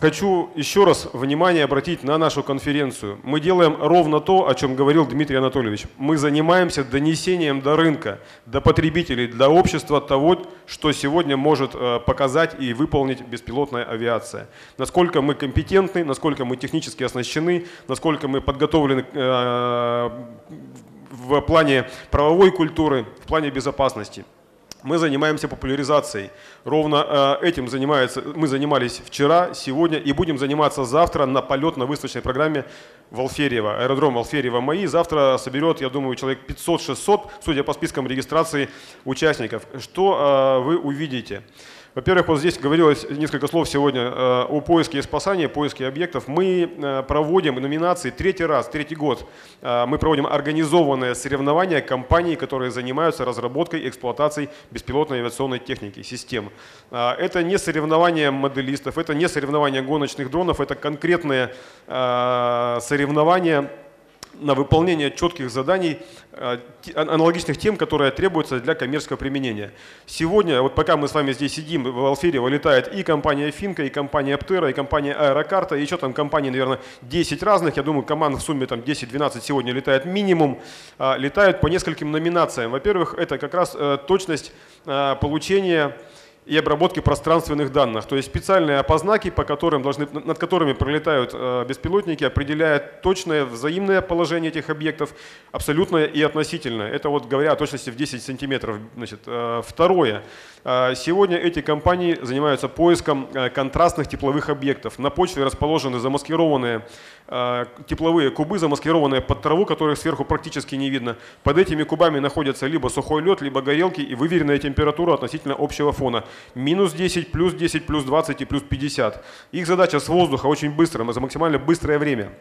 Хочу еще раз внимание обратить на нашу конференцию. Мы делаем ровно то, о чем говорил Дмитрий Анатольевич. Мы занимаемся донесением до рынка, до потребителей, для общества того, что сегодня может э, показать и выполнить беспилотная авиация. Насколько мы компетентны, насколько мы технически оснащены, насколько мы подготовлены э, в плане правовой культуры, в плане безопасности. Мы занимаемся популяризацией. Ровно э, этим занимается, мы занимались вчера, сегодня и будем заниматься завтра на полетно-выставочной программе Волферьева. Аэродром Волферьева МАИ завтра соберет, я думаю, человек 500-600, судя по спискам регистрации участников. Что э, вы увидите? Во-первых, вот здесь говорилось несколько слов сегодня э, о поиске и спасании, поиске объектов. Мы э, проводим номинации третий раз, третий год. Э, мы проводим организованное соревнование компаний, которые занимаются разработкой и эксплуатацией беспилотной авиационной техники, систем. Это не соревнование моделистов, это не соревнование гоночных дронов, это конкретное соревнование на выполнение четких заданий, э, аналогичных тем, которые требуются для коммерческого применения. Сегодня, вот пока мы с вами здесь сидим, в Алфере вылетает и компания Финка, и компания Аптера, и компания Аэрокарта, и еще там компаний, наверное, 10 разных. Я думаю, команд в сумме там 10-12 сегодня летает минимум. А, летают по нескольким номинациям. Во-первых, это как раз э, точность получения и обработки пространственных данных. То есть специальные опознаки, по которым должны, над которыми пролетают э, беспилотники, определяют точное взаимное положение этих объектов, абсолютное и относительное. Это вот говоря о точности в 10 сантиметров. Значит, э, второе. Э, сегодня эти компании занимаются поиском контрастных тепловых объектов. На почве расположены замаскированные тепловые кубы, замаскированные под траву, которых сверху практически не видно. Под этими кубами находятся либо сухой лед, либо горелки и выверенная температура относительно общего фона минус 10, плюс 10, плюс 20 и плюс 50. Их задача с воздуха очень быстро, за максимально быстрое время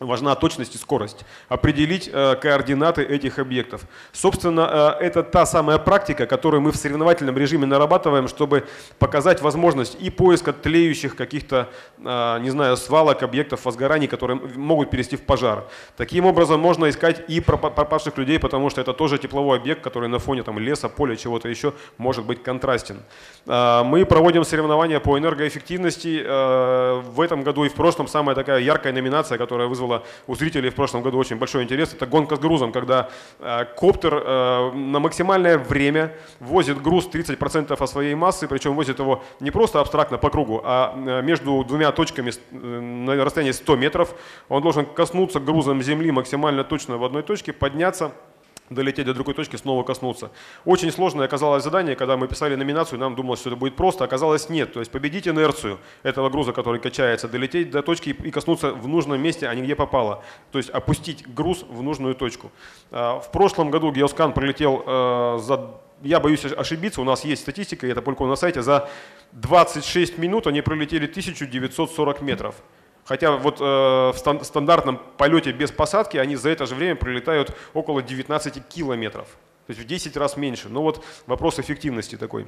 важна точность и скорость, определить э, координаты этих объектов. Собственно, э, это та самая практика, которую мы в соревновательном режиме нарабатываем, чтобы показать возможность и поиска тлеющих каких-то, э, не знаю, свалок, объектов возгораний, которые могут перейти в пожар. Таким образом, можно искать и пропавших людей, потому что это тоже тепловой объект, который на фоне там, леса, поля, чего-то еще может быть контрастен. Мы проводим соревнования по энергоэффективности. В этом году и в прошлом самая такая яркая номинация, которая вызвала вызвало у зрителей в прошлом году очень большой интерес. Это гонка с грузом, когда э, коптер э, на максимальное время возит груз 30% от своей массы, причем возит его не просто абстрактно по кругу, а э, между двумя точками на расстоянии 100 метров. Он должен коснуться грузом земли максимально точно в одной точке, подняться долететь до другой точки, снова коснуться. Очень сложное оказалось задание, когда мы писали номинацию, нам думалось, что это будет просто, оказалось нет. То есть победить инерцию этого груза, который качается, долететь до точки и коснуться в нужном месте, а не где попало. То есть опустить груз в нужную точку. А, в прошлом году Геоскан пролетел э, за я боюсь ошибиться, у нас есть статистика, и это только на сайте, за 26 минут они пролетели 1940 метров. Хотя вот э, в стандартном полете без посадки они за это же время пролетают около 19 километров. То есть в 10 раз меньше. Но вот вопрос эффективности такой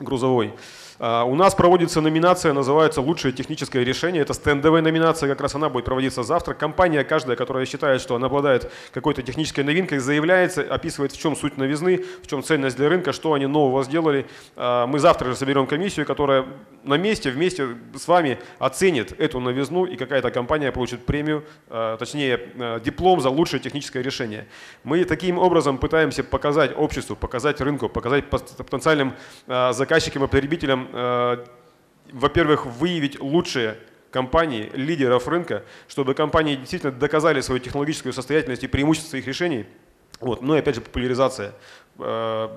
грузовой. А, у нас проводится номинация, называется «Лучшее техническое решение». Это стендовая номинация, как раз она будет проводиться завтра. Компания каждая, которая считает, что она обладает какой-то технической новинкой, заявляется, описывает, в чем суть новизны, в чем ценность для рынка, что они нового сделали. А, мы завтра же соберем комиссию, которая на месте, вместе с вами оценит эту новизну, и какая-то компания получит премию, а, точнее диплом за лучшее техническое решение. Мы таким образом пытаемся показать обществу, показать рынку, показать потенциальным заказчикам и потребителям Э, во-первых, выявить лучшие компании, лидеров рынка, чтобы компании действительно доказали свою технологическую состоятельность и преимущество их решений. Вот. Ну и опять же популяризация э,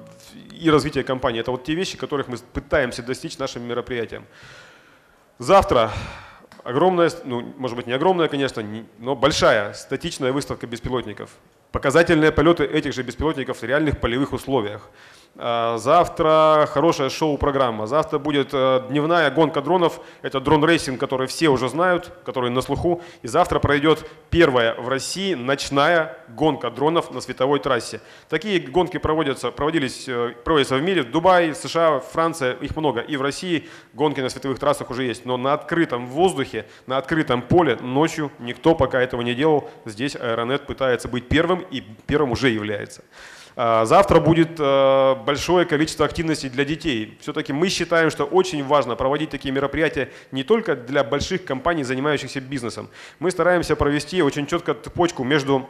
и развитие компании. Это вот те вещи, которых мы пытаемся достичь нашим мероприятием. Завтра огромная, ну может быть не огромная, конечно, но большая статичная выставка беспилотников. Показательные полеты этих же беспилотников в реальных полевых условиях. А, завтра хорошая шоу-программа. Завтра будет э, дневная гонка дронов. Это drone racing, который все уже знают, который на слуху. И завтра пройдет первая в России ночная гонка дронов на световой трассе. Такие гонки проводятся, проводились, э, проводятся в мире. Дубай, США, Франция, их много. И в России гонки на световых трассах уже есть. Но на открытом воздухе, на открытом поле ночью никто пока этого не делал. Здесь Аэронет пытается быть первым и первым уже является. А, завтра будет э, большое количество активностей для детей. Все-таки мы считаем, что очень важно проводить такие мероприятия не только для больших компаний, занимающихся бизнесом. Мы стараемся провести очень четко цепочку между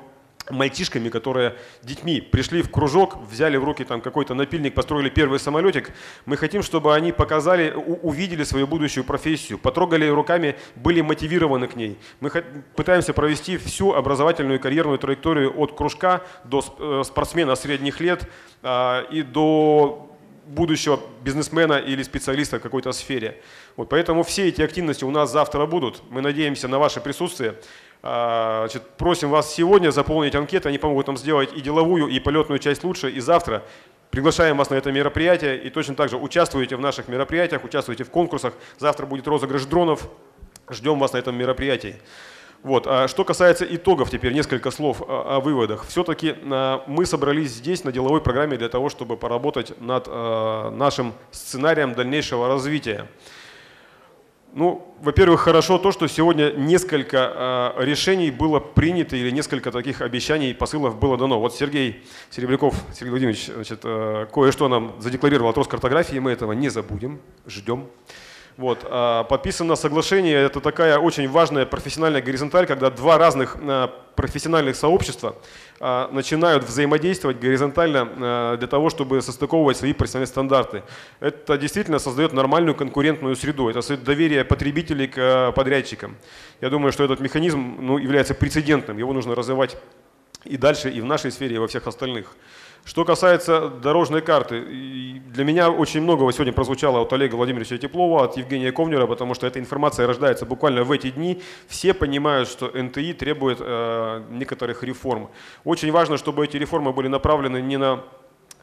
мальчишками, которые детьми пришли в кружок, взяли в руки там какой-то напильник, построили первый самолетик. Мы хотим, чтобы они показали, увидели свою будущую профессию, потрогали руками, были мотивированы к ней. Мы пытаемся провести всю образовательную и карьерную траекторию от кружка до э, спортсмена средних лет а, и до будущего бизнесмена или специалиста в какой-то сфере. Вот, поэтому все эти активности у нас завтра будут. Мы надеемся на ваше присутствие. А, значит, просим вас сегодня заполнить анкеты, они помогут нам сделать и деловую, и полетную часть лучше, и завтра приглашаем вас на это мероприятие, и точно так же участвуйте в наших мероприятиях, участвуйте в конкурсах. Завтра будет розыгрыш дронов, ждем вас на этом мероприятии. Вот. А что касается итогов, теперь несколько слов о, о выводах. Все-таки а, мы собрались здесь на деловой программе для того, чтобы поработать над а, нашим сценарием дальнейшего развития. Ну, во-первых, хорошо то, что сегодня несколько э, решений было принято или несколько таких обещаний и посылов было дано. Вот Сергей Серебряков, Сергей Владимирович, значит, э, кое-что нам задекларировал от Роскартографии, мы этого не забудем, ждем. Вот. А подписано соглашение, это такая очень важная профессиональная горизонталь, когда два разных а, профессиональных сообщества а, начинают взаимодействовать горизонтально для того, чтобы состыковывать свои профессиональные стандарты. Это действительно создает нормальную конкурентную среду, это создает доверие потребителей к подрядчикам. Я думаю, что этот механизм ну, является прецедентным, его нужно развивать и дальше, и в нашей сфере, и во всех остальных. Что касается дорожной карты, для меня очень многого сегодня прозвучало от Олега Владимировича Теплова, от Евгения Ковнера, потому что эта информация рождается буквально в эти дни. Все понимают, что НТИ требует э, некоторых реформ. Очень важно, чтобы эти реформы были направлены не на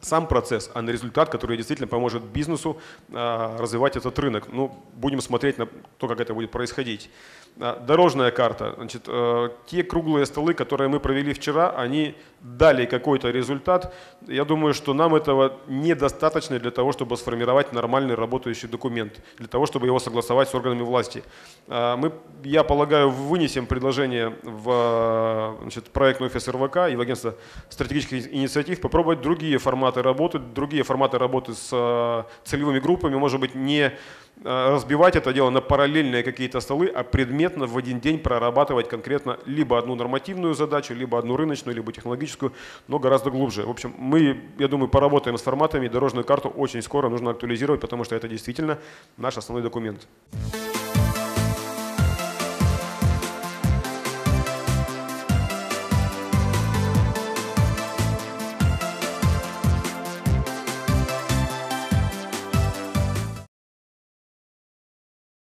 сам процесс, а на результат, который действительно поможет бизнесу а, развивать этот рынок. Ну, будем смотреть на то, как это будет происходить. А, дорожная карта. Значит, а, те круглые столы, которые мы провели вчера, они дали какой-то результат. Я думаю, что нам этого недостаточно для того, чтобы сформировать нормальный работающий документ, для того, чтобы его согласовать с органами власти. А, мы, я полагаю, вынесем предложение в значит, проектный офис РВК и в агентство стратегических инициатив попробовать другие форматы работы, другие форматы работы с а, целевыми группами, может быть, не а, разбивать это дело на параллельные какие-то столы, а предметно в один день прорабатывать конкретно либо одну нормативную задачу, либо одну рыночную, либо технологическую, но гораздо глубже. В общем, мы, я думаю, поработаем с форматами, дорожную карту очень скоро нужно актуализировать, потому что это действительно наш основной документ.